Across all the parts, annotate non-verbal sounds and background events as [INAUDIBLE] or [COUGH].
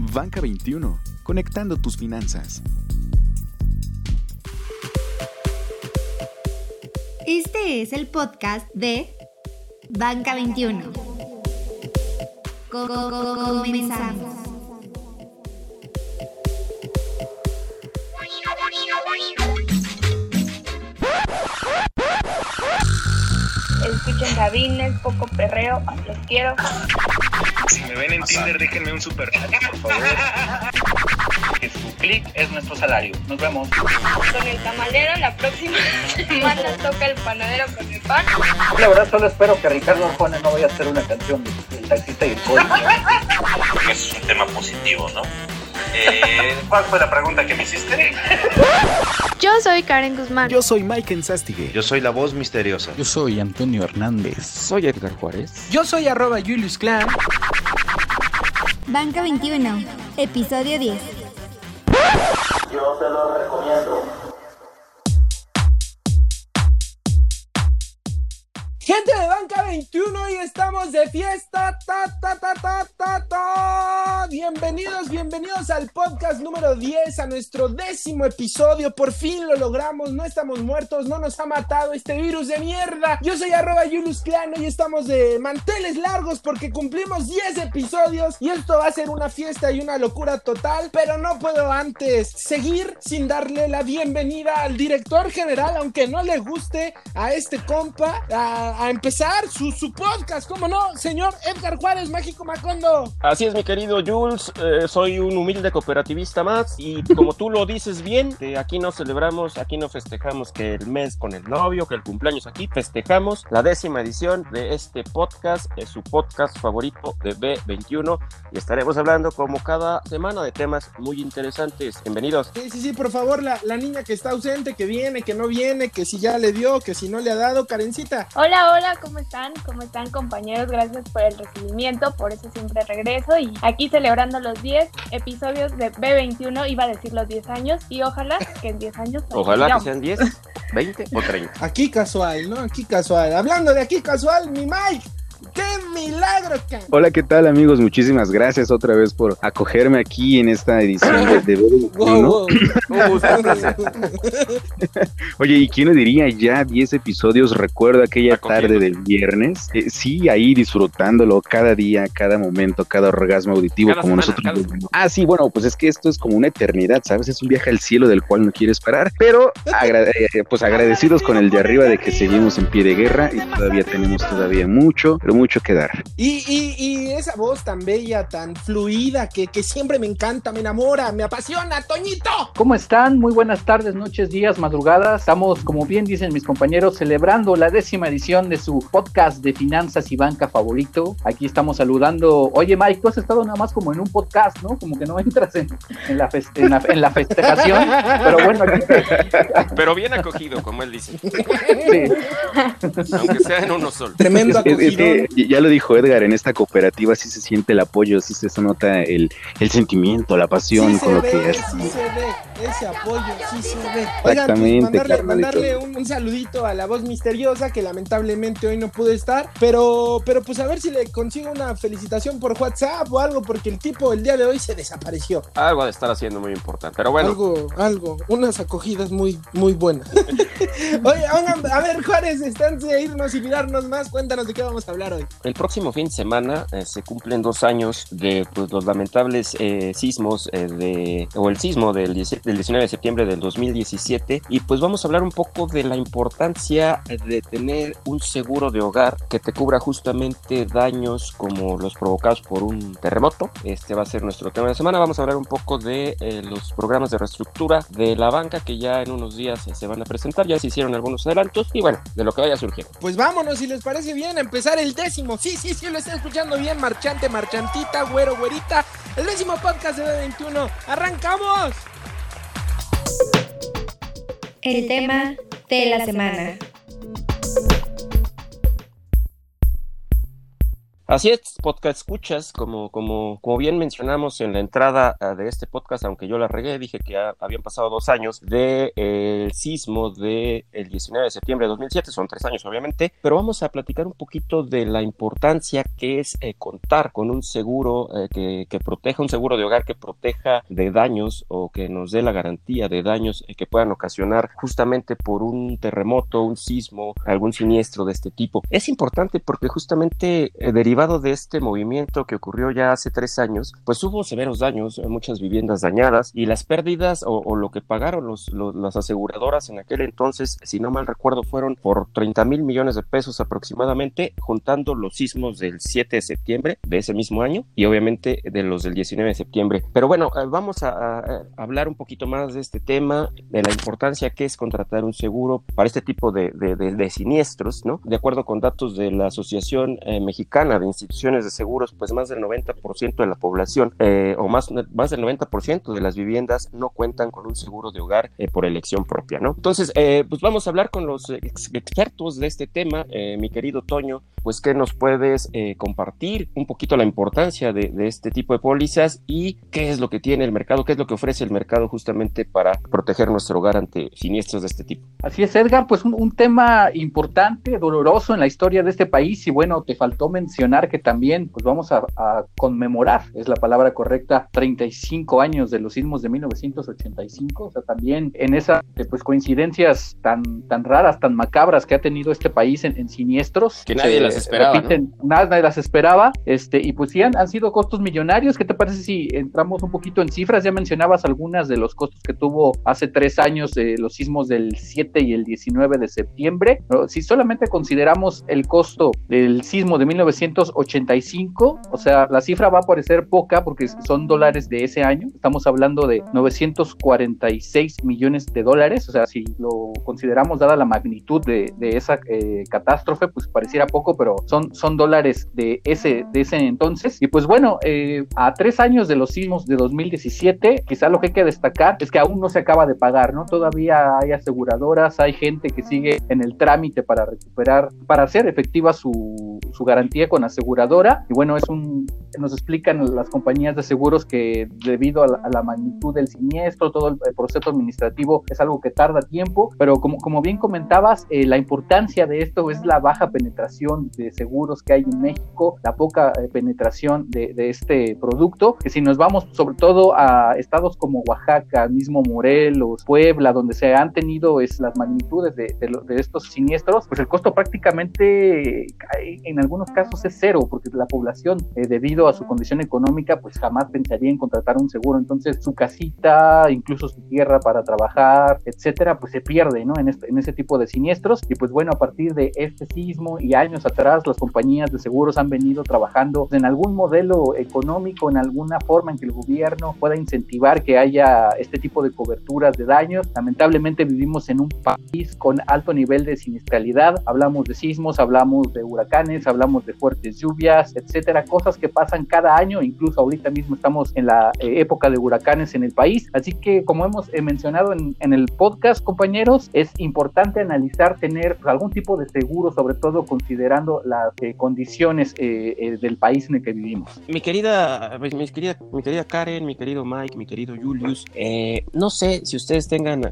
Banca 21, conectando tus finanzas. Este es el podcast de Banca 21. Comenzamos. Escuchen cabines, poco perreo, los quiero. Si me ven en Tinder, déjenme un super por favor. Que su clic es nuestro salario. Nos vemos. Con el tamalero, la próxima [LAUGHS] semana toca el panadero con el pan. La verdad, solo espero que Ricardo Arjona no vaya a hacer una canción del taxista y el policía. es un tema positivo, ¿no? Eh, ¿Cuál fue la pregunta que me hiciste? Yo soy Karen Guzmán. Yo soy Mike Enzastigue. Yo soy la voz misteriosa. Yo soy Antonio Hernández. Soy Edgar Juárez. Yo soy arroba Julius Clan. Banca 21, episodio 10. Yo te lo recomiendo. Gente de Banca 21 y estamos de fiesta. Ta, ta, ta, ta, ta, ta. Bienvenidos, bienvenidos al podcast número 10, a nuestro décimo episodio. Por fin lo logramos, no estamos muertos, no nos ha matado este virus de mierda. Yo soy arroba Julius Clan y estamos de manteles largos porque cumplimos 10 episodios y esto va a ser una fiesta y una locura total. Pero no puedo antes seguir sin darle la bienvenida al director general, aunque no le guste a este compa. A, a empezar su, su, podcast, ¿cómo no? Señor Edgar Juárez, Mágico Macondo. Así es, mi querido Jules, eh, soy un humilde cooperativista más y como tú lo dices bien, eh, aquí no celebramos, aquí no festejamos que el mes con el novio, que el cumpleaños aquí, festejamos la décima edición de este podcast, es su podcast favorito de B21 y estaremos hablando como cada semana de temas muy interesantes. Bienvenidos. Sí, sí, sí, por favor, la, la niña que está ausente, que viene, que no viene, que si ya le dio, que si no le ha dado, Karencita. Hola, Hola, ¿cómo están? ¿Cómo están compañeros? Gracias por el recibimiento, por eso siempre regreso y aquí celebrando los 10 episodios de B21, iba a decir los 10 años y ojalá que en 10 años... [LAUGHS] Ojalá que sean 10, 20 o 30. Aquí casual, ¿no? Aquí casual. Hablando de aquí casual, mi Mike. ¡Qué milagro! Can! Hola, ¿qué tal amigos? Muchísimas gracias otra vez por acogerme aquí en esta edición de, de B21. Wow, wow. [LAUGHS] [LAUGHS] Oye, ¿y quién lo diría? Ya 10 episodios, recuerdo aquella tarde del viernes. Eh, sí, ahí disfrutándolo cada día, cada momento, cada orgasmo auditivo, Cada como semana, nosotros. cada- Ah, sí, bueno, pues es que esto es como una eternidad, ¿sabes? Es un viaje al cielo del cual no quieres parar, pero agra- eh, pues agradecidos con el de arriba de que seguimos en pie de guerra y todavía tenemos todavía mucho, pero mucho que dar. Y, y, y esa voz tan bella, tan fluida, que, que siempre me encanta, me enamora, me apasiona, Toñito. ¿Cómo están? Muy buenas tardes, noches, días, madrugadas. Estamos, como bien dicen mis compañeros, celebrando la décima edición de su podcast de finanzas y banca favorito. Aquí estamos saludando. Oye, Mike, tú has estado nada más como en un podcast, ¿no? Como que no entras en, en la, feste- en, la, en la festejación. Pero bueno, aquí Pero bien acogido, como él dice, sí. aunque sea en uno solo. Tremendo Es, es acogidón. que ya lo dijo Edgar, en esta cooperativa sí se siente el apoyo, sí se nota el, el sentimiento, la pasión Sí con lo que es. sí se ve, ese apoyo, sí se ve. Oigan, pues, Exactamente, mandarle, mandarle un, un saludito a la voz misteriosa que lamentablemente hoy no pudo estar, pero, pero pues a ver si le consigo una felicitación por WhatsApp o algo, porque el tipo el día de hoy se desapareció. Algo de estar haciendo muy importante, pero bueno. Algo, algo, unas acogidas muy, muy buenas. [LAUGHS] Oye, oigan, a ver, Juárez, antes de irnos y mirarnos más, cuéntanos de qué vamos a hablar hoy. El próximo fin de semana eh, se cumplen dos años de pues, los lamentables eh, sismos eh, de, o el sismo del, 17 del 19 de septiembre del 2017 y pues vamos a hablar un poco de la importancia de tener un seguro de hogar que te cubra justamente daños como los provocados por un terremoto. Este va a ser nuestro tema de semana. Vamos a hablar un poco de eh, los programas de reestructura de la banca que ya en unos días eh, se van a presentar. Ya se hicieron algunos adelantos y bueno, de lo que vaya surgiendo. Pues vámonos, si les parece bien, a empezar el Sí, sí, sí, lo está escuchando bien, marchante, marchantita, güero, güerita. El décimo podcast de B21. ¡Arrancamos! El tema de la semana. Así es, podcast escuchas, como, como, como bien mencionamos en la entrada ah, de este podcast, aunque yo la regué, dije que habían pasado dos años del de, sismo del el 19 de septiembre de 2007, son tres años obviamente, pero vamos a platicar un poquito de la importancia que es eh, contar con un seguro eh, que, que, proteja, un seguro de hogar que proteja de daños o que nos dé la garantía de daños eh, que puedan ocasionar justamente por un terremoto, un sismo, algún siniestro de este tipo. Es importante porque justamente derivado de este movimiento que ocurrió ya hace tres años, pues hubo severos daños, muchas viviendas dañadas y las pérdidas o, o lo que pagaron los, los, las aseguradoras en aquel entonces, si no mal recuerdo, fueron por 30 mil millones de pesos aproximadamente, juntando los sismos del 7 de septiembre de ese mismo año y obviamente de los del 19 de septiembre. Pero bueno, eh, vamos a, a hablar un poquito más de este tema, de la importancia que es contratar un seguro para este tipo de, de, de, de siniestros, ¿no? De acuerdo con datos de la Asociación eh, Mexicana de Instituciones de Seguros, pues más del 90% de la población eh, o más, más del 90% de las viviendas no cuentan con un seguro de hogar eh, por elección propia, ¿no? Entonces, eh, pues vamos a hablar con los ex expertos de este tema, eh, mi querido Toño, pues que nos puedes eh, compartir un poquito la importancia de, este tipo de pólizas y qué es lo que tiene el mercado, qué es lo que ofrece el mercado justamente para proteger nuestro hogar ante siniestros de este tipo. Así es, Edgar, pues un tema importante, doloroso en la historia de este país y bueno, te faltó mencionar que también pues vamos a, a conmemorar, es la palabra correcta, 35 años de los sismos de 1985, o sea, también en esas pues coincidencias tan, tan raras, tan macabras que ha tenido este país en, en siniestros. Que nadie las esperaba. Repiten, ¿no? Nadie las esperaba. Este, y pues sí han, han, sido costos millonarios. ¿Qué te parece si entramos un poquito en cifras? Ya mencionabas algunas de los costos que tuvo hace tres años eh, los sismos del 7 y el 19 de septiembre. Si solamente consideramos el costo del sismo de 1985, o sea, la cifra va a parecer poca porque son dólares de ese año. Estamos hablando de 946 millones de dólares. O sea, si lo consideramos dada la magnitud de, de esa eh, catástrofe, pues pareciera poco, pero son, son dólares de ese, de ese entonces. Y pues bueno, eh, a tres años de los sismos de 2017, quizá lo que hay que destacar es que aún no se acaba de pagar, ¿no? Todavía hay aseguradoras, hay gente que sigue en el trámite para recuperar, para hacer efectiva su, su garantía con Y bueno, es un, nos explican las compañías de seguros que debido a la, magnitud del siniestro, todo el, proceso administrativo es algo que tarda tiempo, pero como, como bien comentabas, eh, la importancia de esto es la baja penetración de seguros que hay en México, la poca eh, penetración de, de, este producto, que si nos vamos sobre todo a estados como Oaxaca, mismo Morelos, Puebla, donde se han tenido es, las magnitudes de, de, de estos siniestros, pues el costo prácticamente en algunos casos es cero, porque la población, eh, debido a su condición económica, pues jamás pensaría en contratar un seguro, entonces su casita, incluso su tierra para trabajar, etcétera, pues se pierde, ¿no? En, este, en ese tipo de siniestros. Y pues bueno, a partir de este sismo y años atrás, las compañías de seguros han venido trabajando en algún modelo económico, en alguna forma en que el gobierno pueda incentivar que haya este tipo de coberturas de daños. Lamentablemente vivimos en un país con alto nivel de siniestralidad. Hablamos de sismos, hablamos de huracanes, hablamos de fuertes lluvias, etcétera, cosas que pasan cada año, incluso ahorita mismo estamos en la eh, época de huracanes en el país. Así que, como hemos eh, mencionado en, el podcast, compañeros, es importante analizar tener pues, algún tipo de seguro, sobre todo considerando las eh, condiciones del país en el que vivimos. Mi querida, pues, mi querida, mi querida Karen, mi querido Mike, mi querido Julius, no sé si ustedes tengan,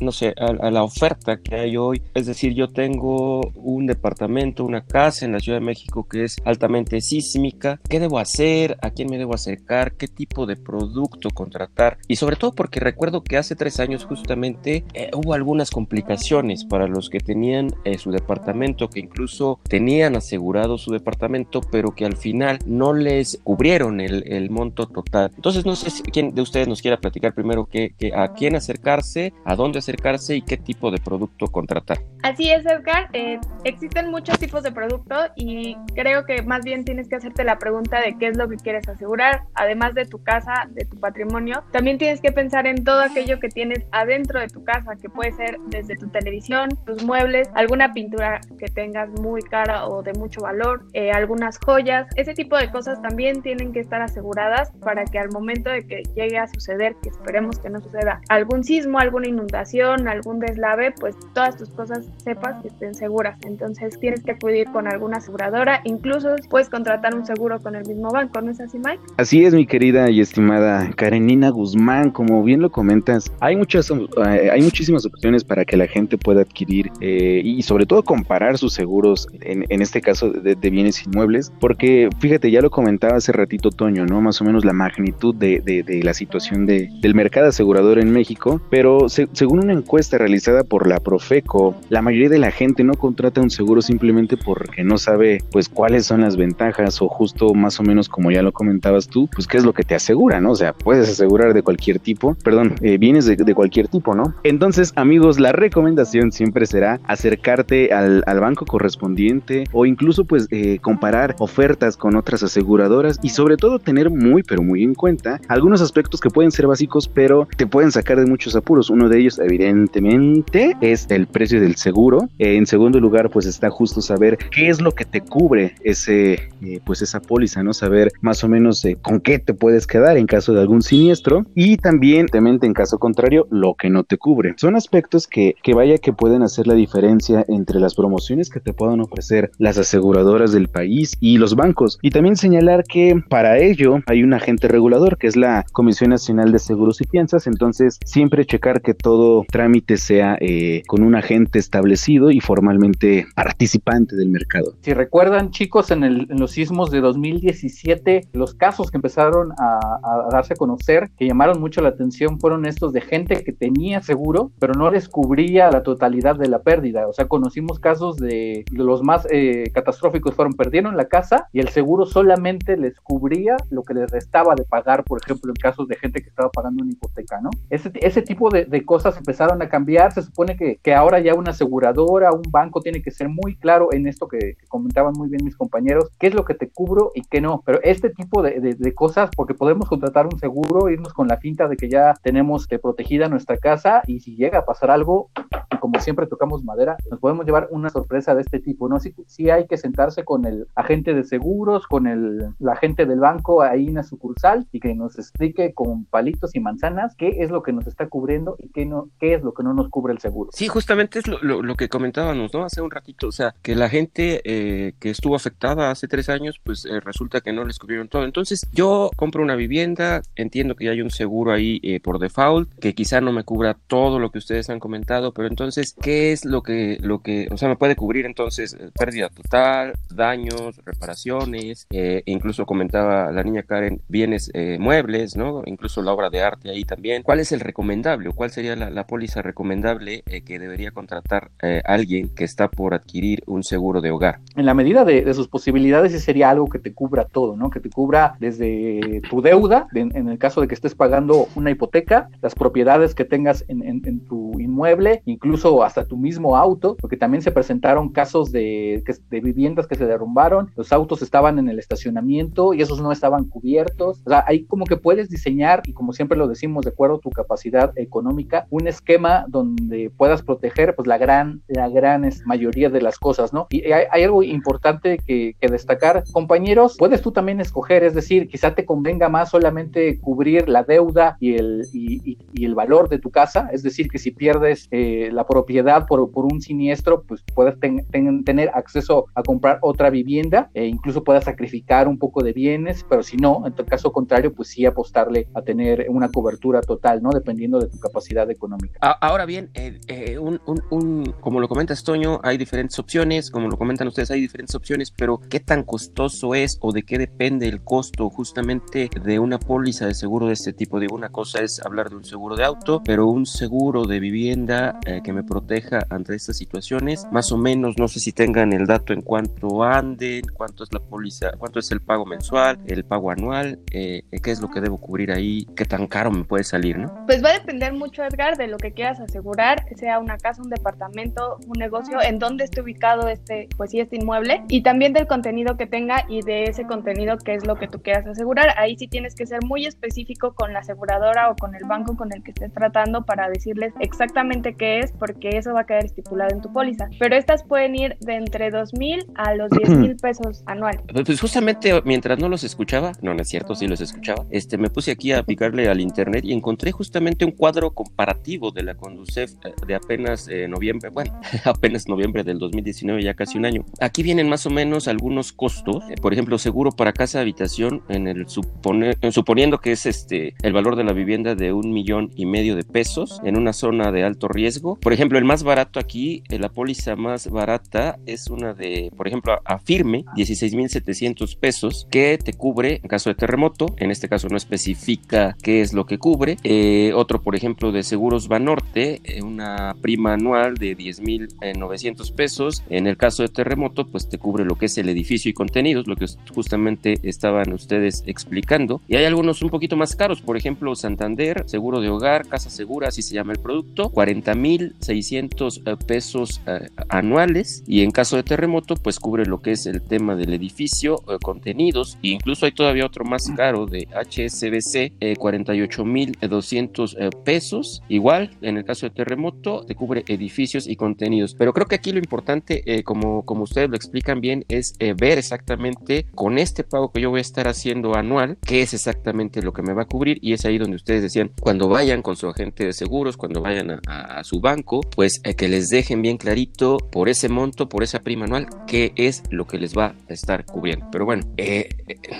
no sé, a, la oferta que hay hoy, es decir, yo tengo un departamento, una casa en la Ciudad de México que es altamente sísmica, ¿qué debo hacer? ¿A quién me debo acercar? ¿Qué tipo de producto contratar? Y sobre todo porque recuerdo que hace tres años justamente eh, hubo algunas complicaciones para los que tenían eh, su departamento, que incluso tenían asegurado su departamento, pero que al final no les cubrieron el, monto total. Entonces no sé si quién de ustedes nos quiera platicar primero que a quién acercarse, a dónde acercarse y qué tipo de producto contratar. Así es, Edgar. Eh, existen muchos tipos de producto y creo que más bien tienes que hacerte la pregunta de qué es lo que quieres asegurar, además de tu casa, de tu patrimonio. También tienes que pensar en todo aquello que tienes adentro de tu casa, que puede ser desde tu televisión, tus muebles, alguna pintura que tengas muy cara o de mucho valor, eh, algunas joyas. Ese tipo de cosas también tienen que estar aseguradas para que al momento de que llegue a suceder, que esperemos que no suceda, algún sismo, alguna inundación, algún deslave, pues todas tus cosas sepas que estén seguras. Entonces tienes que acudir con alguna aseguradora, incluso recursos, puedes contratar un seguro con el mismo banco, ¿no es así, Mike? Así es, mi querida y estimada Karenina Guzmán, como bien lo comentas, hay muchas, eh, hay muchísimas opciones para que la gente pueda adquirir eh, y sobre todo comparar sus seguros, en, en este caso de, de, bienes inmuebles, porque fíjate, ya lo comentaba hace ratito Toño, ¿no? Más o menos la magnitud de, de, de la situación de, del mercado asegurador en México, pero se, según una encuesta realizada por la Profeco, la mayoría de la gente no contrata un seguro simplemente porque no sabe pues cuáles son las ventajas o justo más o menos como ya lo comentabas tú, pues qué es lo que te asegura, ¿no? O sea, puedes asegurar de cualquier tipo, perdón, eh, bienes de, cualquier tipo, ¿no? Entonces, amigos, la recomendación siempre será acercarte al, al banco correspondiente o incluso pues eh, comparar ofertas con otras aseguradoras y sobre todo tener muy pero muy en cuenta algunos aspectos que pueden ser básicos pero te pueden sacar de muchos apuros. Uno de ellos evidentemente es el precio del seguro. En segundo lugar pues está justo saber qué es lo que te cubre eh, pues esa póliza, ¿no? Saber más o menos eh, con qué te puedes quedar en caso de algún siniestro y también en caso contrario lo que no te cubre. Son aspectos que, que vaya que pueden hacer la diferencia entre las promociones que te puedan ofrecer las aseguradoras del país y los bancos. Y también señalar que para ello hay un agente regulador que es la Comisión Nacional de Seguros y Fianzas, entonces siempre checar que todo trámite sea eh, con un agente establecido y formalmente participante del mercado. Si recuerdan chicos, en, el, en los sismos de 2017, los casos que empezaron a, a, darse a conocer, que llamaron mucho la atención, fueron estos de gente que tenía seguro, pero no les cubría la totalidad de la pérdida. O sea, conocimos casos de los más eh, catastróficos, fueron perdieron la casa y el seguro solamente les cubría lo que les restaba de pagar, por ejemplo, en casos de gente que estaba pagando una hipoteca, ¿no? Ese, ese tipo de, de cosas empezaron a cambiar. Se supone que, que, ahora ya una aseguradora, un banco tiene que ser muy claro en esto que, que comentaban muy bien mis compañeros, qué es lo que te cubro y qué no. Pero este tipo de, de, cosas, porque podemos contratar un seguro, irnos con la finta de que ya tenemos que protegida nuestra casa y si llega a pasar algo, y como siempre tocamos madera, nos podemos llevar una sorpresa de este tipo, ¿no? Sí, sí hay que sentarse con el agente de seguros, con el, la agente del banco ahí en la sucursal y que nos explique con palitos y manzanas qué es lo que nos está cubriendo y qué, no, qué es lo que no nos cubre el seguro. Sí, justamente es lo, lo, lo que comentábamos, ¿no? Hace un ratito, o sea, que la gente eh, que estuvo afectada hace tres años, pues eh, resulta que no les cubrieron todo. Entonces, yo compro una vivienda, entiendo que ya hay un seguro ahí eh, por default, que quizá no me cubra todo lo que ustedes han comentado, pero entonces, ¿qué es lo que, lo que, o sea, me puede cubrir entonces pérdida total, daños, reparaciones, eh, incluso comentaba la niña Karen, bienes eh, muebles, ¿no? Incluso la obra de arte ahí también. ¿Cuál es el recomendable o cuál sería la, la póliza recomendable eh, que debería contratar eh, alguien que está por adquirir un seguro de hogar? En la medida de, de sus posibilidades, ese sería algo que te cubra todo, ¿no? Que te cubra desde tu deuda, en, en el caso de que estés pagando una hipoteca, las propiedades que tengas en, tu inmueble, incluso hasta tu mismo auto, porque también se presentaron casos de, de viviendas que se derrumbaron, los autos estaban en el estacionamiento y esos no estaban cubiertos. O sea, ahí como que puedes diseñar, y como siempre lo decimos, de acuerdo a tu capacidad económica, un esquema donde puedas proteger pues la gran, la gran mayoría de las cosas, ¿no? Y hay algo importante que, que, destacar, compañeros, puedes tú también escoger, es decir, quizá te convenga más solamente cubrir la deuda y el, y, el valor de tu casa, es decir, que si pierdes eh, la propiedad por, por, un siniestro, pues puedes ten, ten, tener acceso a comprar otra vivienda e incluso puedas sacrificar un poco de bienes, pero si no, en tu caso contrario, pues sí apostarle a tener una cobertura total, ¿no? Dependiendo de tu capacidad económica. Ahora bien, eh, eh, un, un, un, como lo comenta Toño, hay diferentes opciones, como lo comentan ustedes, hay diferentes opciones, pero ¿qué tan costoso es o de qué depende el costo justamente de una póliza de seguro de este tipo? Digo, una cosa es hablar de un seguro de auto, pero un seguro de vivienda eh, que me proteja ante estas situaciones, más o menos, no sé si tengan el dato en cuanto anden, cuánto es la póliza, cuánto es el pago mensual, el pago anual, eh, qué es lo que debo cubrir ahí, qué tan caro me puede salir, ¿no? Pues va a depender mucho, Edgar, de lo que quieras asegurar, sea una casa, un departamento, un negocio, en dónde esté ubicado este, pues sí, este inmueble, y también del contenido que tenga y de ese contenido que es lo que tú quieras asegurar. Ahí sí tienes que ser muy específico con la aseguradora o con el banco con el que estés tratando para decirles exactamente qué es porque eso va a quedar estipulado en tu póliza. Pero estas pueden ir de entre 2 mil a los 10 mil pesos anuales. Pues justamente mientras no los escuchaba, no, no es cierto, sí los escuchaba, este, me puse aquí a picarle al internet y encontré justamente un cuadro comparativo de la Conducef eh, de apenas eh, noviembre, bueno, [LAUGHS] apenas noviembre del 2019, ya casi un año. Aquí vienen más o menos algunos costos, eh, por ejemplo, seguro para casa habitación en el supone, suponiendo que es este el valor de la vivienda de un millón y medio de pesos en una zona de alto riesgo. Por ejemplo, el más barato aquí, la póliza más barata es una de, por ejemplo, Afirme, 16.700 pesos, que te cubre en caso de terremoto, en este caso no especifica qué es lo que cubre. Eh, otro, por ejemplo, de Seguros Banorte, eh, una prima anual de 10.900 pesos. En el caso de terremoto, pues te cubre lo que es el edificio y contenidos, lo que justamente estaban ustedes explicando. Y hay algunos un poquito más caros, por ejemplo, Santander, seguro de hogar, casa segura, así se llama el producto, 40.600 eh, pesos anuales. Y en caso de terremoto, pues cubre lo que es el tema del edificio, contenidos, e incluso hay todavía otro más caro de HSBC, 48.200 pesos. Igual, en el caso de terremoto, te cubre edificios y contenidos. Pero creo que aquí lo importante, eh, como, como ustedes lo explican bien, es eh, ver exactamente con este pago que yo voy a estar haciendo anual, qué es exactamente lo que me va a cubrir. Y es ahí donde ustedes decían, cuando vayan con su agente de seguros, cuando vayan a, su banco, pues eh, que les dejen bien clarito por ese monto, por esa prima anual, qué es lo que les va a estar cubriendo. Pero bueno,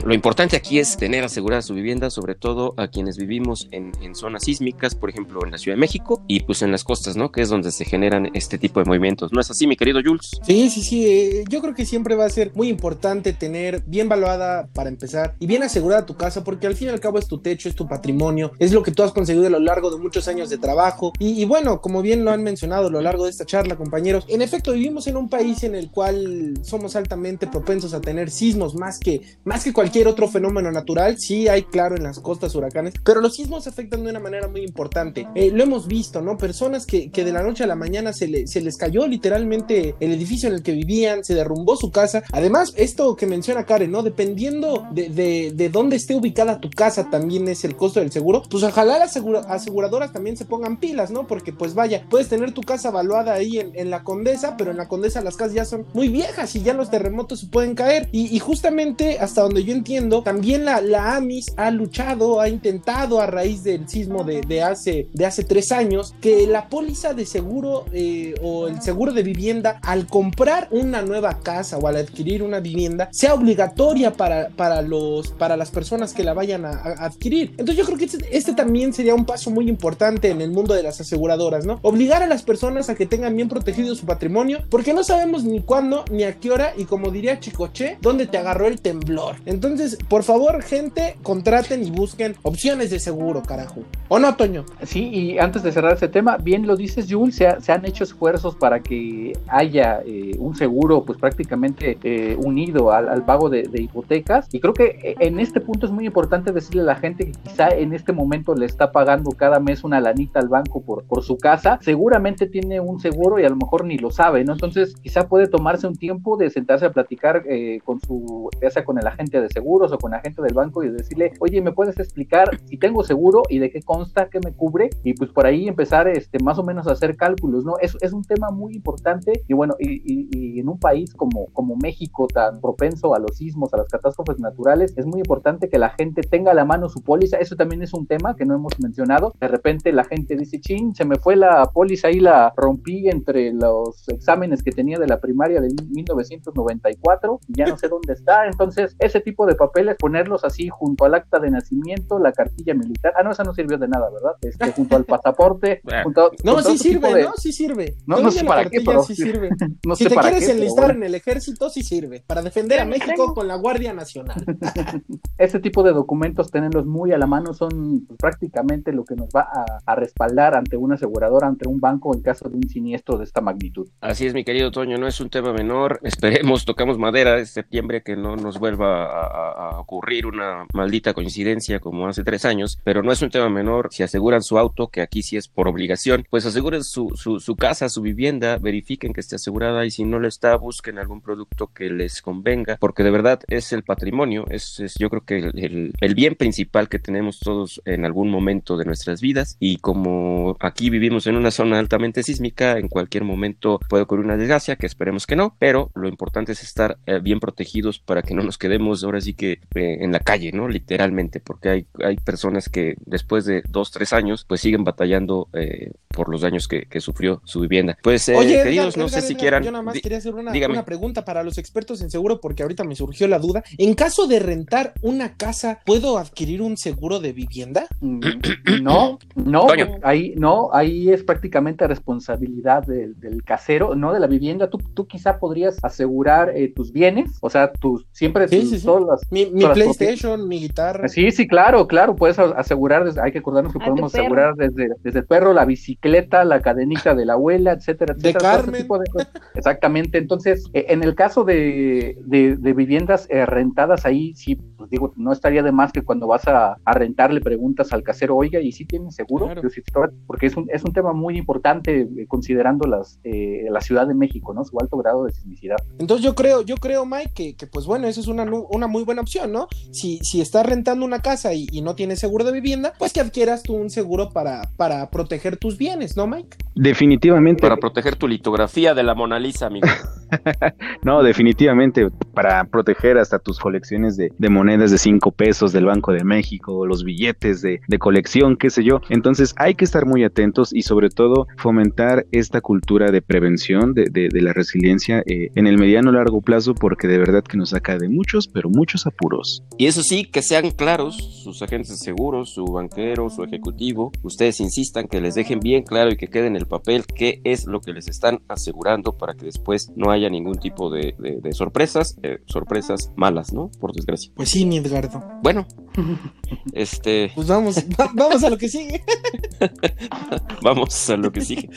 lo importante aquí es tener asegurada su vivienda, sobre todo a quienes vivimos en, en zonas sísmicas, por ejemplo, en la Ciudad de México y pues en las costas, ¿no? Que es donde se generan este tipo de movimientos. ¿No es así, mi querido Jules? Sí, sí, sí. Eh, yo creo que siempre va a ser muy importante tener bien valuada para empezar y bien asegurada tu casa porque al fin y al cabo es tu techo, es tu patrimonio, es lo que tú has conseguido a lo largo de muchos años de trabajo. Y, y bueno, como bien lo han mencionado a lo largo de esta charla, compañeros, en efecto vivimos en un país en el cual somos altamente propensos a tener sismos más que, más que cualquier otro fenómeno natural. Sí hay, claro, en las costas huracanes, pero los sismos afectan de una manera muy importante. Eh, lo hemos visto, ¿no? Personas que, que, de la noche a la mañana se, se les cayó literalmente el edificio en el que vivían, se derrumbó su casa. Además, esto que menciona Karen, ¿no? Dependiendo de, de, de dónde esté ubicada tu casa, también es el costo del seguro. Pues ojalá las aseguradoras también se pongan pilas, ¿no? Porque pues vaya, puedes tener tu casa evaluada ahí en, en, la Condesa, pero en la Condesa las casas ya son muy viejas y ya los terremotos se pueden caer. Y, y justamente hasta donde yo entiendo, también la, la AMIS ha luchado, ha intentado a raíz del sismo de, de hace, de hace tres años, que la póliza de seguro eh, o el seguro de vivienda al comprar una nueva casa o al adquirir una vivienda sea obligatoria para, para, los, para las personas que la vayan a, adquirir. Entonces yo creo que este, este, también sería un paso muy importante en el mundo de las aseguradoras, ¿no? Obligar a las personas a que tengan bien protegido su patrimonio, porque no sabemos ni cuándo, ni a qué hora, y como diría Chicoche, dónde te agarró el temblor. Entonces, por favor, gente, contraten y busquen opciones de seguro, carajo. ¿O no, Toño? Sí, y antes de cerrar ese tema, bien lo dices, Jules, se han hecho esfuerzos para que haya eh, un seguro, pues prácticamente eh, unido al, al pago de, de, hipotecas. Y creo que eh, en este punto es muy importante decirle a la gente que quizá en este momento le está pagando cada mes una lanita al banco por, por su casa, seguramente tiene un seguro y a lo mejor ni lo sabe, ¿no? Entonces, quizá puede tomarse un tiempo de sentarse a platicar eh, con su, ya sea con el agente de seguros o con el agente del banco y decirle, oye, ¿me puedes explicar si tengo seguro y de qué consta, qué me cubre? Y pues por ahí empezar este, más o menos a hacer cálculos, ¿no? Es, es un tema muy importante y bueno, y, y, y, en un país como, como México tan propenso a los sismos, a las catástrofes naturales, es muy importante que la gente tenga a la mano su póliza. Eso también es un tema que no hemos mencionado. De repente la gente dice, chin, se me fue la póliza y la rompí entre los exámenes que tenía de la primaria de 1994 y ya no sé dónde está. Entonces, ese tipo de papeles, ponerlos así junto al acta de nacimiento, la cartilla militar. Ah, no, esa no sirvió de nada, ¿verdad? Este, junto al pasaporte. [LAUGHS] junto, no, sí sirve, de... ¿no? Sí sirve. No, no sé para qué, pero sí [LAUGHS] sirve. no si sé te para quieres qué, enlistar pero... en el ejército, sí sirve. Para defender a México con la Guardia Nacional. [LAUGHS] ese tipo de documentos, tenerlos muy a la mano, son pues, prácticamente lo que nos va a, a, respaldar ante una aseguradora, ante un banco en caso de un siniestro de esta magnitud. Así es, mi querido Toño, no es un tema menor. [LAUGHS] Esperemos, tocamos madera de septiembre que no nos vuelva a, a, ocurrir una maldita coincidencia como hace tres años, pero no es un tema menor. Si aseguran su auto, que aquí sí es por obligación, pues aseguren su, su, su casa, su vivienda, verifiquen que esté asegurada y si no lo está, busquen algún producto que les convenga, porque de verdad es el patrimonio, es, es yo creo que el, el, el bien principal que tenemos todos en algún momento de nuestras vidas y como aquí vivimos en una zona altamente sísmica, en cualquier momento puede ocurrir una desgracia, que esperemos que no, pero lo importante es estar eh, bien protegidos para que no nos quedemos ahora sí que eh, en la calle, ¿no? Literalmente, porque hay, hay personas que después de dos, tres años, pues siguen batallando eh, por los daños que, que, sufrió su vivienda. Pues, Oye, queridos, Edgar, no sé Edgar, si Edgar, quieran... Yo nada más quería hacer una, una pregunta para los expertos en seguro, porque ahorita me surgió la duda. En caso de rentar una casa, ¿puedo adquirir un seguro de vivienda? Mm, No, no, ahí no, ahí es prácticamente responsabilidad del, del casero, no de la vivienda. Tú, tú quizá podrías asegurar eh, tus bienes, o sea, tus siempre Sí, tus- sí, sí. todas las- Mi, mi todas las propiedades. PlayStation, mi guitarra. Sí, sí, claro, claro, puedes asegurar, desde- hay que acordarnos que Ah, podemos asegurar desde, desde el perro, la bicicleta, la cadenita de la abuela, etcétera, De etcétera. todo ese Carmen. tipo de cosas. Exactamente, entonces, eh, en el caso de, de, de viviendas eh, rentadas, ahí sí, pues digo, no estaría de más que cuando vas a, a rentar le preguntas al casero, oiga, ¿y si tienen seguro? Claro. Sí, porque es un, es un tema muy importante eh, considerando las, eh, la Ciudad de México, ¿no? Su alto grado de sismicidad. Entonces yo creo, yo creo, Mike, que, que, pues bueno, eso es una, una muy buena opción, ¿no? Si, si estás rentando una casa y, y no tienes seguro de vivienda, pues que adquieras tú un seguro para, para proteger tus bienes, ¿no, Mike? Definitivamente. Para proteger tu litografía de la Mona Lisa, amigo. [LAUGHS] No, definitivamente, para proteger hasta tus colecciones de, monedas de 5 pesos del Banco de México, los billetes de, colección, qué sé yo. Entonces hay que estar muy atentos y sobre todo fomentar esta cultura de prevención de, la resiliencia eh, en el mediano largo plazo porque de verdad que nos saca de muchos, pero muchos apuros. Y eso sí, que sean claros sus agentes de seguros, su banquero, su ejecutivo. Ustedes insistan que les dejen bien claro y que quede en el papel qué es lo que les están asegurando para que después no haya ningún tipo de sorpresas, eh, sorpresas malas, ¿no? Por desgracia. Pues sí, mi Edgardo. Bueno, [LAUGHS] este, Pues vamos, va- vamos a lo que sigue. [LAUGHS] vamos a lo que sigue.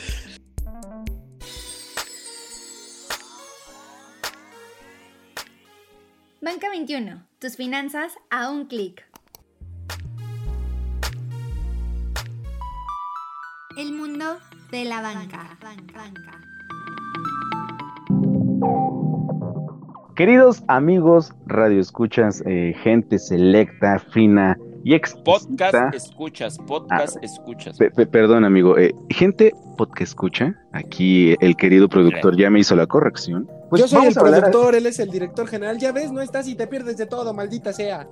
Banca 21. Tus finanzas a un clic. El mundo de la banca. banca. Queridos amigos, radioescuchas, eh, gente selecta, fina y exquisita. Podcast escuchas, podcast escuchas. Pe- pe- perdón, amigo. eh, gente podcast escucha. Aquí el querido productor ya me hizo la corrección. Pues Yo soy el a productor, él es el director general. Ya ves, no estás y te pierdes de todo, maldita sea.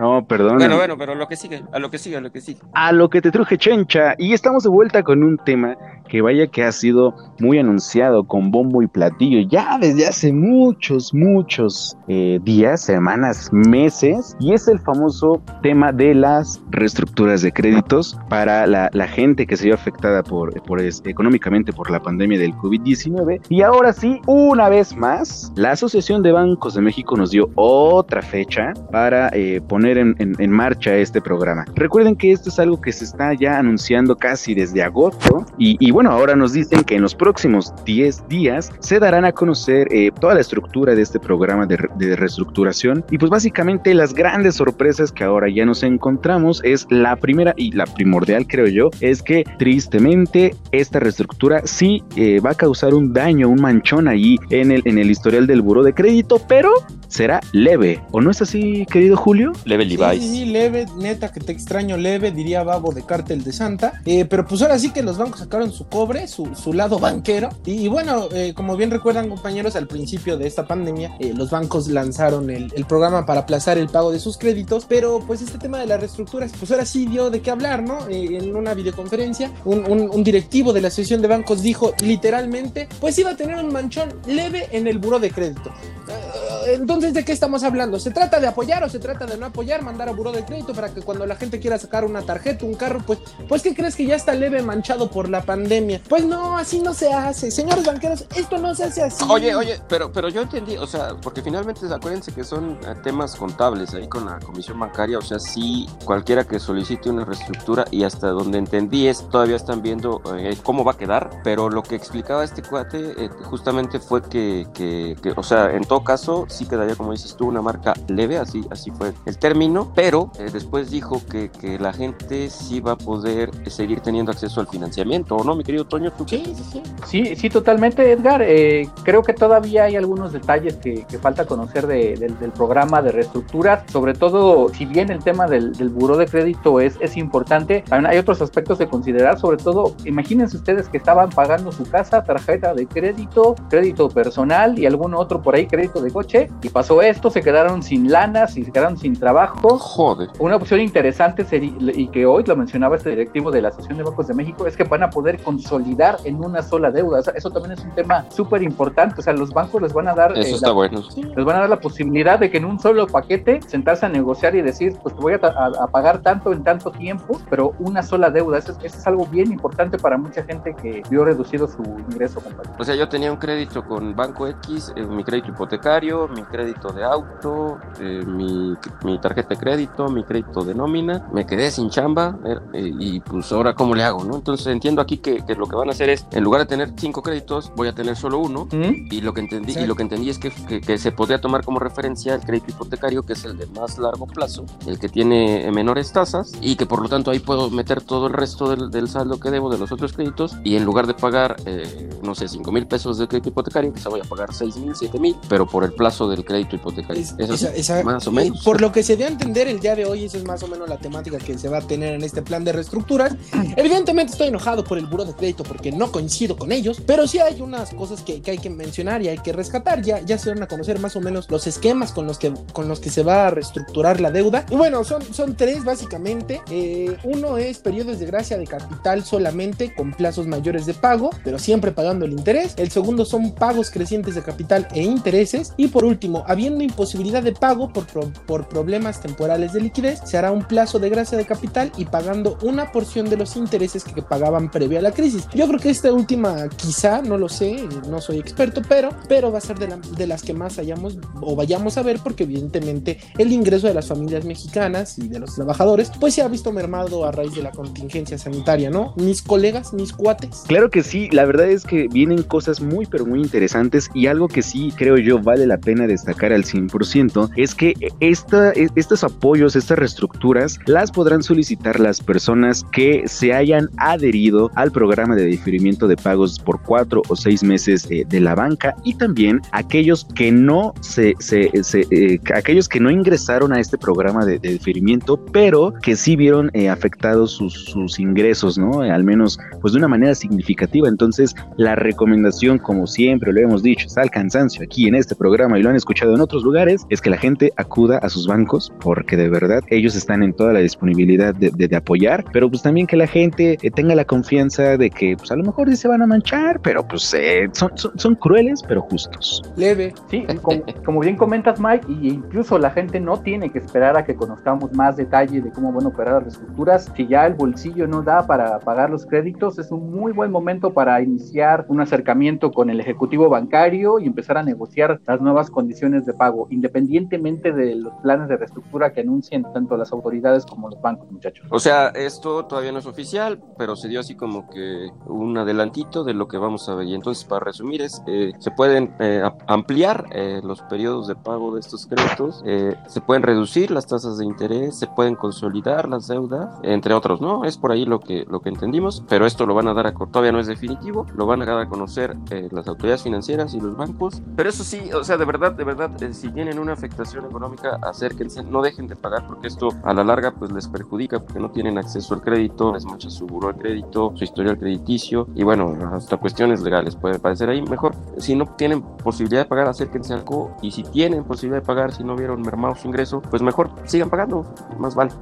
No, perdón. Bueno, bueno, pero lo que sigue, a lo que sigue, a lo que sigue. A lo que te truje chencha. Y estamos de vuelta con un tema que vaya que ha sido muy anunciado con bombo y platillo ya desde hace muchos, muchos eh, días, semanas, meses. Y es el famoso tema de las reestructuras de créditos para la, la gente que se vio afectada por, por económicamente por la pandemia del COVID-19. Y ahora sí, una vez más, la Asociación de Bancos de México nos dio otra fecha para eh, poner en, en- en marcha este programa. Recuerden que esto es algo que se está ya anunciando casi desde agosto y, y bueno, ahora nos dicen que en los próximos 10 días se darán a conocer eh, toda la estructura de este programa de, re- de reestructuración y pues básicamente las grandes sorpresas que ahora ya nos encontramos es la primera y la primordial creo yo es que tristemente esta reestructura sí eh, va a causar un daño, un manchón ahí en el, en el historial del buro de crédito, pero será leve. ¿O no es así, querido Julio? Leve Levi's. sí, sí, leve, neta que te extraño leve, diría Babo de Cártel de Santa. Eh, pero pues ahora sí que los bancos sacaron su cobre, su, su lado banquero. Y, bueno, eh, como bien recuerdan compañeros, al principio de esta pandemia, eh, los bancos lanzaron el, programa para aplazar el pago de sus créditos. Pero pues este tema de las reestructuras, pues ahora sí dio de qué hablar, ¿no? Eh, en una videoconferencia, un, directivo de la Asociación de Bancos dijo literalmente, pues iba a tener un manchón leve en el buro de crédito. Eh, Entonces, ¿de qué estamos hablando? ¿Se trata de apoyar o se trata de no apoyar? Mandar a buró de crédito para que cuando la gente quiera sacar una tarjeta, un carro, pues, pues ¿qué crees que ya está leve manchado por la pandemia? Pues no, así no se hace. Señores banqueros, esto no se hace así. Oye, oye, pero, pero yo entendí, o sea, porque finalmente acuérdense que son eh, temas contables ahí con la comisión bancaria, o sea, sí, cualquiera que solicite una reestructura y hasta donde entendí es todavía están viendo eh, cómo va a quedar, pero lo que explicaba este cuate eh, justamente fue que, que, que, o sea, en todo caso, sí quedaría, como dices tú, una marca leve, así, así fue el término, pero eh, después dijo que, que, la gente sí va a poder seguir teniendo acceso al financiamiento, ¿o no, mi querido Toño? ¿tú sí, sí, sí. Sí, sí, totalmente, Edgar. Eh, creo que todavía hay algunos detalles que, falta conocer de, del, programa de reestructuras, sobre todo si bien el tema del, del buró de crédito es, es importante, hay otros aspectos de considerar, sobre todo, imagínense ustedes que estaban pagando su casa, tarjeta de crédito, crédito personal y algún otro por ahí, crédito de coche, y pasó esto, se quedaron sin lanas y se quedaron sin trabajo. Joder. Una opción interesante sería, y que hoy lo mencionaba este directivo de la Asociación de Bancos de México, es que van a poder consolidar en una sola deuda. O sea, eso también es un tema súper importante. O sea, los bancos les van a dar. Eso eh, está la, bueno. Les van a dar la posibilidad de que en un solo paquete sentarse a negociar y decir, pues te voy a, a, a pagar tanto en tanto tiempo, pero una sola deuda. Eso, eso, es algo bien importante para mucha gente que vio reducido su ingreso, compañero. O sea, yo tenía un crédito con Banco X, eh, mi crédito hipotecario, mi crédito de auto, eh, mi, mi, tarjeta de crédito, mi crédito de nómina, me quedé sin chamba eh, y pues ahora cómo le hago, ¿no? Entonces entiendo aquí que, que, lo que van a hacer es, en lugar de tener cinco créditos, voy a tener solo uno ¿Mm? y lo que entendí sí. y lo que entendí es que, que, que, se podría tomar como referencia el crédito hipotecario, que es el de más largo plazo, el que tiene menores tasas y que por lo tanto ahí puedo meter todo el resto del, del saldo que debo de los otros créditos y en lugar de pagar, eh, no sé, 5 mil pesos de crédito hipotecario, quizá voy a pagar 6 mil, 7 mil, pero por el plazo del crédito hipotecario. Es, Eso esa, esa, más o menos. Por lo que se dio a entender el día de hoy, esa es más o menos la temática que se va a tener en este plan de reestructuras. Evidentemente estoy enojado por el buro de crédito porque no coincido con ellos, pero sí hay unas cosas que, que hay que mencionar y hay que rescatar. Ya, ya se van a conocer más o menos los esquemas con los que, con los que se va a reestructurar la deuda. Y bueno, son, son tres básicamente. Eh, uno es periodos de gracia de capital solamente con plazos mayores de pago, pero siempre pagando el interés. El segundo son pagos crecientes de capital e intereses. Y por último, habiendo imposibilidad de pago por, por problemas temporales de liquidez, se hará un plazo de gracia de capital y pagando una porción de los intereses que pagaban previo a la crisis. Yo creo que esta última quizá, no lo sé, no soy experto, pero, pero va a ser de, la, de las que más hayamos o vayamos a ver porque evidentemente el ingreso de las familias mexicanas y de los trabajadores pues se ha visto mermado a raíz de la contingencia sanitaria, ¿no? Mis colegas, mis cuates. Claro que sí, la verdad es que vienen cosas muy pero muy interesantes y algo que sí creo yo vale la pena destacar al 100% es que esta, estos apoyos, estas reestructuras las podrán solicitar las personas que se hayan adherido al programa de diferimiento de pagos por cuatro o seis meses eh, de la banca y también aquellos que no se, se, se eh, aquellos que no ingresaron a este programa de, de diferimiento pero que sí vieron eh, afectados sus, sus ingresos, ¿no? al menos pues de una manera significativa. Entonces, la recomendación, como siempre lo hemos dicho, está al cansancio aquí en este programa y lo han escuchado en otros lugares, es que la gente acuda a sus bancos porque de verdad ellos están en toda la disponibilidad de, de, de apoyar, pero pues también que la gente eh, tenga la confianza de que pues a lo mejor sí se van a manchar, pero pues eh, son, son, son, crueles, pero justos. Leve. Sí, como, [LAUGHS] como, bien comentas Mike, y incluso la gente no tiene que esperar a que conozcamos más detalle de cómo van a operar las estructuras, si ya el bolsillo no da para pagar los créditos, es un muy buen momento para iniciar un acercamiento con el ejecutivo bancario y empezar a negociar las nuevas condiciones de pago, independientemente de los planes de reestructura que anuncien tanto las autoridades como los bancos, muchachos. O sea, esto todavía no es oficial, pero se dio así como que un adelantito de lo que vamos a ver. Y entonces, para resumir, es eh, se pueden eh, ampliar eh, los periodos de pago de estos créditos, eh, se pueden reducir las tasas de interés, se pueden consolidar las deudas, entre otros, ¿no? Es por ahí lo que, lo que entendimos, pero esto lo van a dar a todavía no es definitivo, lo van a dar a conocer eh, las autoridades financieras y los bancos, pero eso sí, o sea, de verdad, de verdad, eh, si tienen una afectación económica, acérquense, no dejen de pagar porque esto a la larga pues les perjudica porque no tienen acceso al crédito, les mancha su buro de crédito, su historial crediticio y bueno, hasta cuestiones legales puede parecer ahí mejor. Si no tienen posibilidad de pagar, acérquense al CO y si tienen posibilidad de pagar, si no vieron mermado su ingreso, pues mejor sigan pagando, más vale.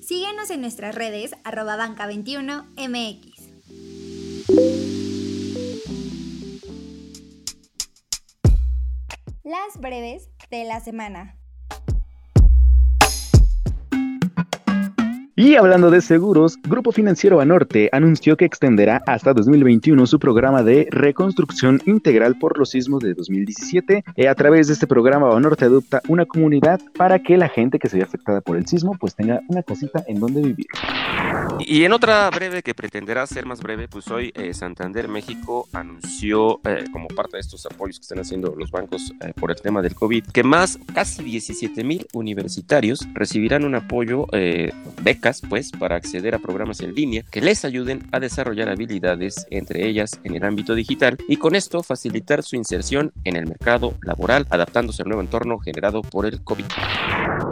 Síguenos en nuestras redes arroba banca21mx. Las breves de la semana. Y hablando de seguros, Grupo Financiero Banorte anunció que extenderá hasta 2021 su programa de reconstrucción integral por los sismos de 2017. Y a través de este programa, Banorte adopta una comunidad para que la gente que se vea afectada por el sismo pues tenga una casita en donde vivir. Y en otra breve que pretenderá ser más breve, pues hoy eh, Santander México anunció eh, como parte de estos apoyos que están haciendo los bancos eh, por el tema del COVID, que más casi 17 mil universitarios recibirán un apoyo, eh, becas pues, para acceder a programas en línea que les ayuden a desarrollar habilidades, entre ellas en el ámbito digital, y con esto facilitar su inserción en el mercado laboral, adaptándose al nuevo entorno generado por el COVID.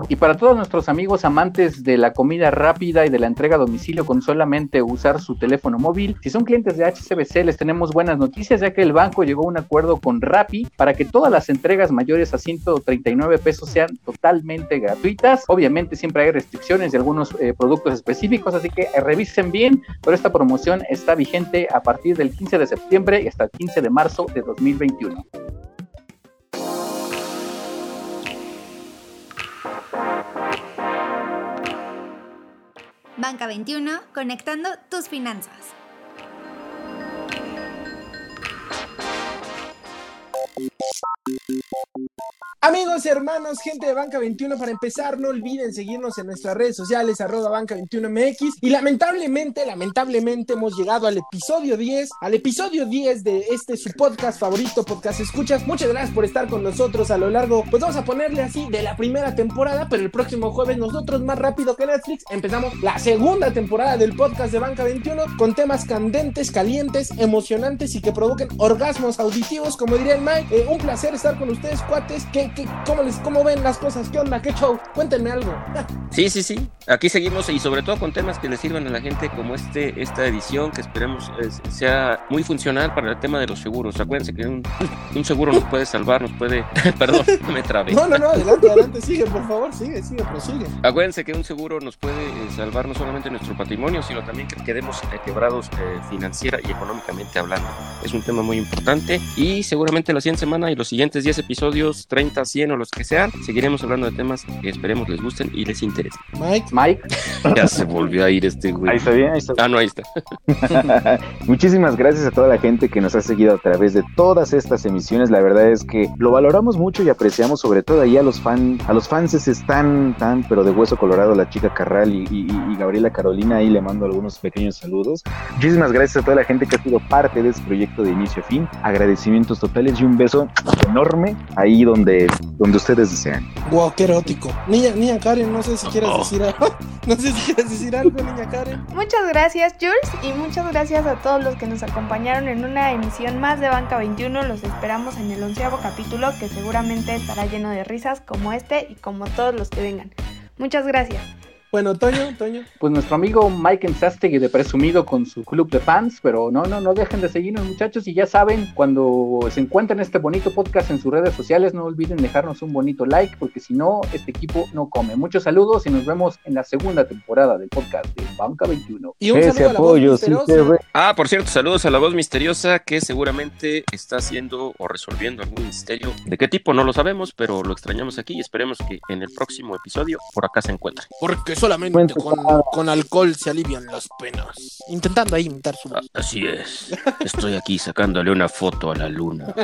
Y para todos nuestros amigos amantes de la comida rápida y de la entrega a domicilio con solamente usar su teléfono móvil, si son clientes de HCBC les tenemos buenas noticias ya que el banco llegó a un acuerdo con Rappi para que todas las entregas mayores a 139 pesos sean totalmente gratuitas. Obviamente siempre hay restricciones de algunos eh, productos específicos, así que revisen bien, pero esta promoción está vigente a partir del 15 de septiembre y hasta el 15 de marzo de 2021. Banca 21, conectando tus finanzas. Amigos, hermanos, gente de Banca 21, para empezar, no olviden seguirnos en nuestras redes sociales, arroba Banca 21MX. Y lamentablemente, lamentablemente, hemos llegado al episodio 10, al episodio 10 de este su podcast favorito, Podcast Escuchas. Muchas gracias por estar con nosotros a lo largo, pues vamos a ponerle así, de la primera temporada, pero el próximo jueves nosotros más rápido que Netflix empezamos la segunda temporada del podcast de Banca 21 con temas candentes, calientes, emocionantes y que provoquen orgasmos auditivos, como diría el Mike. Eh, un placer estar con ustedes, cuates. ¿Qué, qué, cómo, les, ¿Cómo ven las cosas? ¿Qué onda? ¿Qué show? Cuéntenme algo. [LAUGHS] Sí, sí, sí. Aquí seguimos y sobre todo con temas que le sirvan a la gente como este, esta edición que esperemos sea muy funcional para el tema de los seguros. Acuérdense que un, [LAUGHS] un seguro nos puede salvar, nos puede... [LAUGHS] Perdón, me trabé. No, no, no, adelante, adelante, sigue, por favor, sigue, sigue, prosigue. Acuérdense que un seguro nos puede eh, salvar no solamente nuestro patrimonio, sino también que quedemos eh, quebrados eh, financiera y económicamente hablando. Es un tema muy importante y seguramente la siguiente semana y los siguientes 10 episodios, 30, 100 o los que sean, seguiremos hablando de temas que esperemos les gusten y les interesen. Mike. Mike. [LAUGHS] Ya se volvió a ir este güey. Ahí está bien, ahí está Ah, no, ahí está. [LAUGHS] Muchísimas gracias a toda la gente que nos ha seguido a través de todas estas emisiones. La verdad es que lo valoramos mucho y apreciamos sobre todo ahí a los fan, a los fans están tan, pero de hueso colorado, la chica Carral y, y- y Gabriela Carolina, ahí le mando algunos pequeños saludos. Muchísimas gracias a toda la gente que ha sido parte de este proyecto de inicio a fin. Agradecimientos totales y un beso enorme ahí donde, donde ustedes desean. Wow, qué erótico. Niña, niña Karen, no sé si quieres decir algo. [LAUGHS] No sé si quieres decir algo, niña Karen. Muchas gracias Jules y muchas gracias a todos los que nos acompañaron en una emisión más de Banca 21. Los esperamos en el onceavo capítulo que seguramente estará lleno de risas como este y como todos los que vengan. Muchas gracias. Bueno, Toño, Toño. Pues nuestro amigo Mike Ensastegui de presumido con su club de fans, pero no, no, no dejen de seguirnos muchachos y ya saben, cuando se encuentren este bonito podcast en sus redes sociales, no olviden dejarnos un bonito like porque si no, este equipo no come. Muchos saludos y nos vemos en la segunda temporada del podcast de Banca 21. Y un saludo a la voz misteriosa. Ah, por cierto, saludos a la voz misteriosa que seguramente está haciendo o resolviendo algún misterio. ¿De qué tipo? No lo sabemos, pero lo extrañamos aquí y esperemos que en el próximo episodio por acá se encuentre. Porque solamente con, con alcohol se alivian las penas. Intentando ahí imitar su voz. Así es. Estoy aquí sacándole una foto a la luna.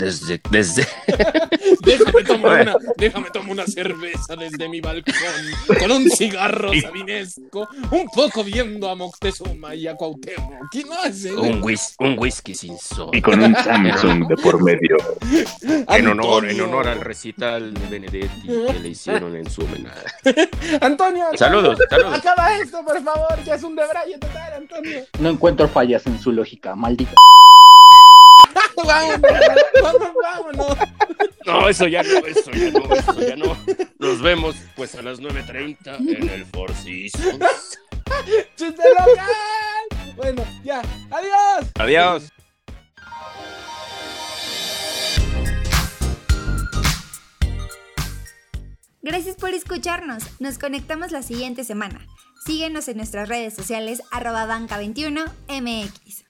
Desde, desde. Déjame tomar, una, déjame tomar una cerveza desde mi balcón con un cigarro sabinesco, un poco viendo a Moctezuma y a Cuauhtémoc. ¿Quién hace? Un, whis un whisky sin sol. Y con un Samsung de por medio. En honor, en honor al recital de Benedetti que le hicieron en su homenaje. [LAUGHS] Antonio, Saludos, saludos. Acaba esto, por favor, que es un debraye total, Antonio. No encuentro fallas en su lógica, maldita. [LAUGHS] vámonos, vámonos, vámonos. No, eso ya no, eso ya no, eso ya no. Nos vemos pues a las 9.30 en el Four Seasons. [LAUGHS] ¡Chiste local! Bueno, ya, adiós. Adiós. Gracias por escucharnos. Nos conectamos la siguiente semana. Síguenos en nuestras redes sociales arroba banca21 mx.